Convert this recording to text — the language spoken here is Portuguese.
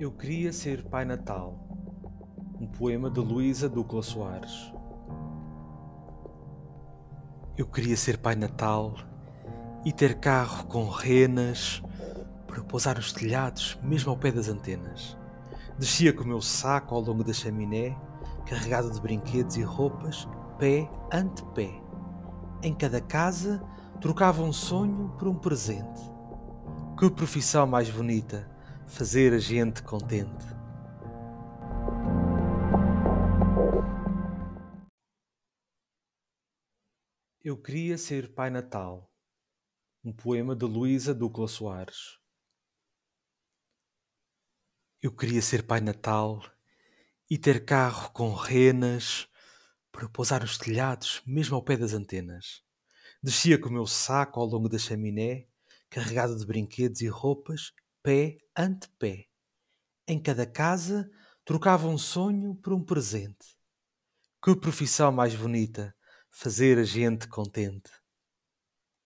Eu queria ser Pai Natal. Um poema de Luísa Ducla Soares. Eu queria ser Pai Natal e ter carro com renas para pousar nos telhados, mesmo ao pé das antenas. Descia com o meu saco ao longo da chaminé, carregado de brinquedos e roupas, pé ante pé. Em cada casa trocava um sonho por um presente. Que profissão mais bonita! Fazer a gente contente. Eu queria ser Pai Natal. Um poema de Luísa Ducla Soares. Eu queria ser Pai Natal e ter carro com renas para pousar nos telhados, mesmo ao pé das antenas. Descia com o meu saco ao longo da chaminé, carregado de brinquedos e roupas, pé ante pé. Em cada casa trocava um sonho por um presente. Que profissão mais bonita, fazer a gente contente.